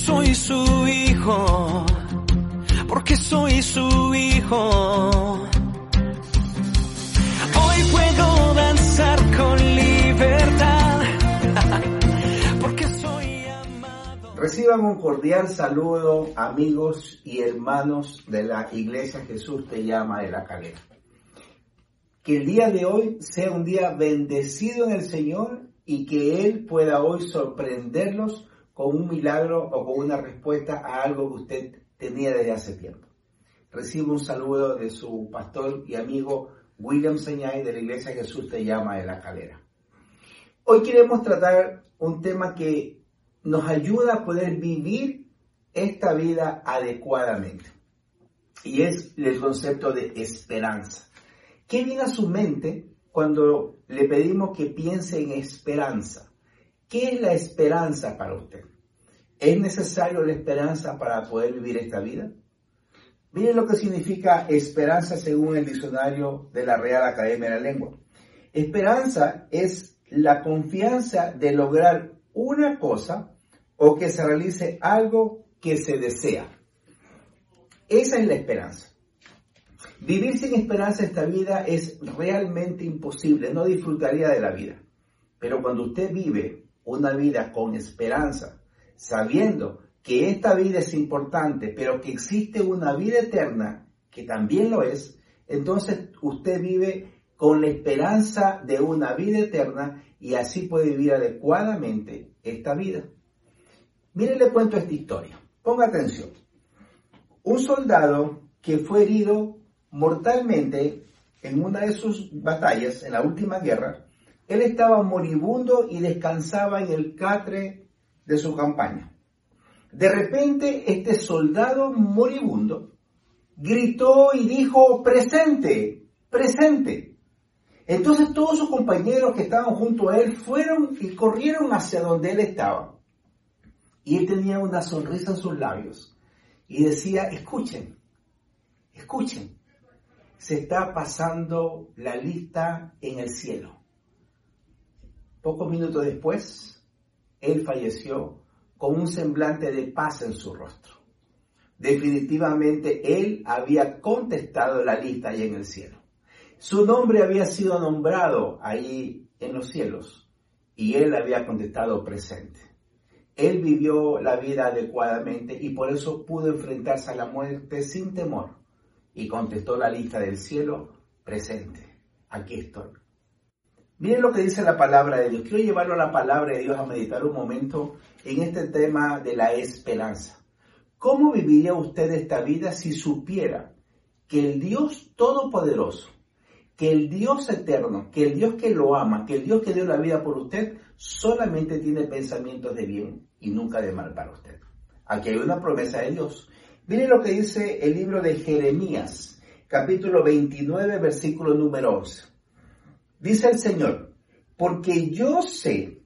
soy su hijo, porque soy su hijo. Hoy puedo danzar con libertad, porque soy amado. Reciban un cordial saludo, amigos y hermanos de la Iglesia Jesús te llama de la calera. Que el día de hoy sea un día bendecido en el Señor y que Él pueda hoy sorprenderlos con un milagro o con una respuesta a algo que usted tenía desde hace tiempo. Recibo un saludo de su pastor y amigo William Señay de la Iglesia Jesús te llama de la calera. Hoy queremos tratar un tema que nos ayuda a poder vivir esta vida adecuadamente. Y es el concepto de esperanza. ¿Qué viene a su mente cuando le pedimos que piense en esperanza? ¿Qué es la esperanza para usted? ¿Es necesario la esperanza para poder vivir esta vida? Miren lo que significa esperanza según el diccionario de la Real Academia de la Lengua. Esperanza es la confianza de lograr una cosa o que se realice algo que se desea. Esa es la esperanza. Vivir sin esperanza esta vida es realmente imposible, no disfrutaría de la vida. Pero cuando usted vive una vida con esperanza, sabiendo que esta vida es importante, pero que existe una vida eterna, que también lo es, entonces usted vive con la esperanza de una vida eterna y así puede vivir adecuadamente esta vida. Mire, le cuento esta historia. Ponga atención. Un soldado que fue herido mortalmente en una de sus batallas, en la última guerra, él estaba moribundo y descansaba en el catre de su campaña. De repente, este soldado moribundo gritó y dijo, presente, presente. Entonces todos sus compañeros que estaban junto a él fueron y corrieron hacia donde él estaba. Y él tenía una sonrisa en sus labios y decía, escuchen, escuchen, se está pasando la lista en el cielo. Pocos minutos después, él falleció con un semblante de paz en su rostro. Definitivamente él había contestado la lista ahí en el cielo. Su nombre había sido nombrado ahí en los cielos y él había contestado presente. Él vivió la vida adecuadamente y por eso pudo enfrentarse a la muerte sin temor y contestó la lista del cielo presente. Aquí estoy. Miren lo que dice la palabra de Dios. Quiero llevarlo a la palabra de Dios a meditar un momento en este tema de la esperanza. ¿Cómo viviría usted esta vida si supiera que el Dios Todopoderoso, que el Dios eterno, que el Dios que lo ama, que el Dios que dio la vida por usted, solamente tiene pensamientos de bien y nunca de mal para usted? Aquí hay una promesa de Dios. Miren lo que dice el libro de Jeremías, capítulo 29, versículo número 11. Dice el Señor, porque yo sé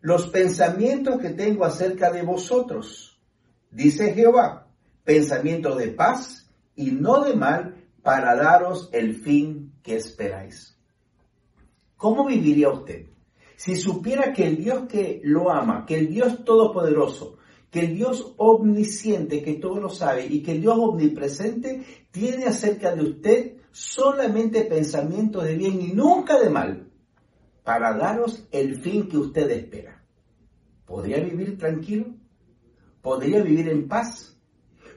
los pensamientos que tengo acerca de vosotros, dice Jehová, pensamientos de paz y no de mal para daros el fin que esperáis. ¿Cómo viviría usted si supiera que el Dios que lo ama, que el Dios todopoderoso, que el Dios omnisciente, que todo lo sabe, y que el Dios omnipresente tiene acerca de usted solamente pensamientos de bien y nunca de mal, para daros el fin que usted espera. ¿Podría vivir tranquilo? ¿Podría vivir en paz?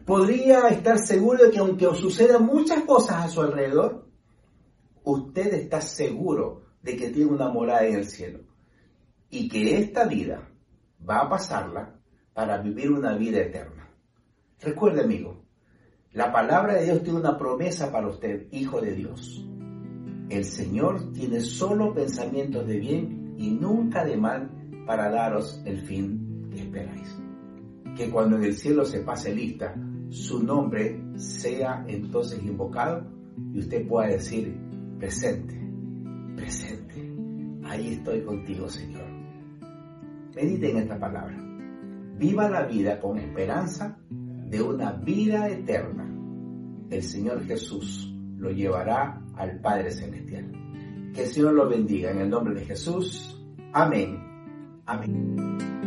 ¿Podría estar seguro de que aunque os sucedan muchas cosas a su alrededor, usted está seguro de que tiene una morada en el cielo? Y que esta vida va a pasarla para vivir una vida eterna. Recuerde, amigo, la palabra de Dios tiene una promesa para usted, hijo de Dios. El Señor tiene solo pensamientos de bien y nunca de mal para daros el fin que esperáis. Que cuando en el cielo se pase lista, su nombre sea entonces invocado y usted pueda decir, presente, presente, ahí estoy contigo, Señor. Medite en esta palabra. Viva la vida con esperanza de una vida eterna. El Señor Jesús lo llevará al Padre Celestial. Que el Señor lo bendiga en el nombre de Jesús. Amén. Amén.